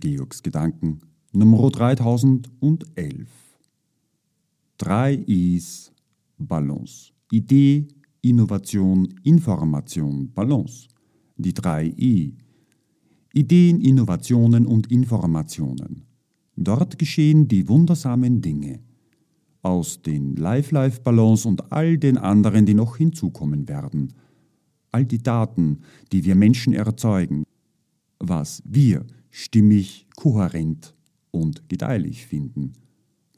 Georgs Gedanken Nummer 3011. Drei Is Balance. Idee, Innovation, Information, Balance. Die drei I. Ideen, Innovationen und Informationen. Dort geschehen die wundersamen Dinge. Aus den Life-Life-Balance und all den anderen, die noch hinzukommen werden. All die Daten, die wir Menschen erzeugen. Was wir stimmig, kohärent und gedeihlich finden.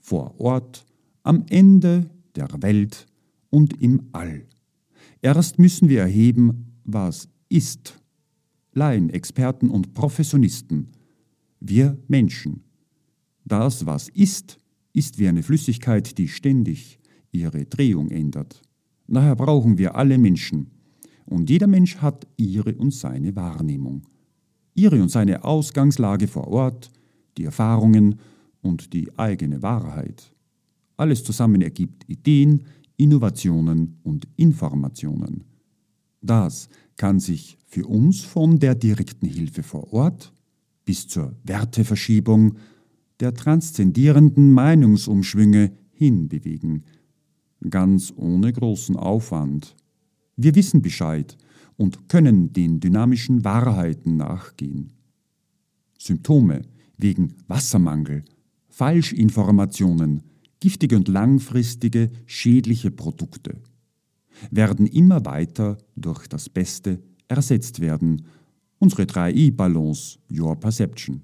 Vor Ort, am Ende der Welt und im All. Erst müssen wir erheben, was ist. Laien, Experten und Professionisten. Wir Menschen. Das, was ist, ist wie eine Flüssigkeit, die ständig ihre Drehung ändert. Daher brauchen wir alle Menschen. Und jeder Mensch hat ihre und seine Wahrnehmung. Ihre und seine Ausgangslage vor Ort, die Erfahrungen und die eigene Wahrheit. Alles zusammen ergibt Ideen, Innovationen und Informationen. Das kann sich für uns von der direkten Hilfe vor Ort bis zur Werteverschiebung der transzendierenden Meinungsumschwünge hinbewegen, ganz ohne großen Aufwand. Wir wissen Bescheid und können den dynamischen Wahrheiten nachgehen. Symptome wegen Wassermangel, Falschinformationen, giftige und langfristige schädliche Produkte werden immer weiter durch das Beste ersetzt werden. Unsere 3i-Balance, Your Perception.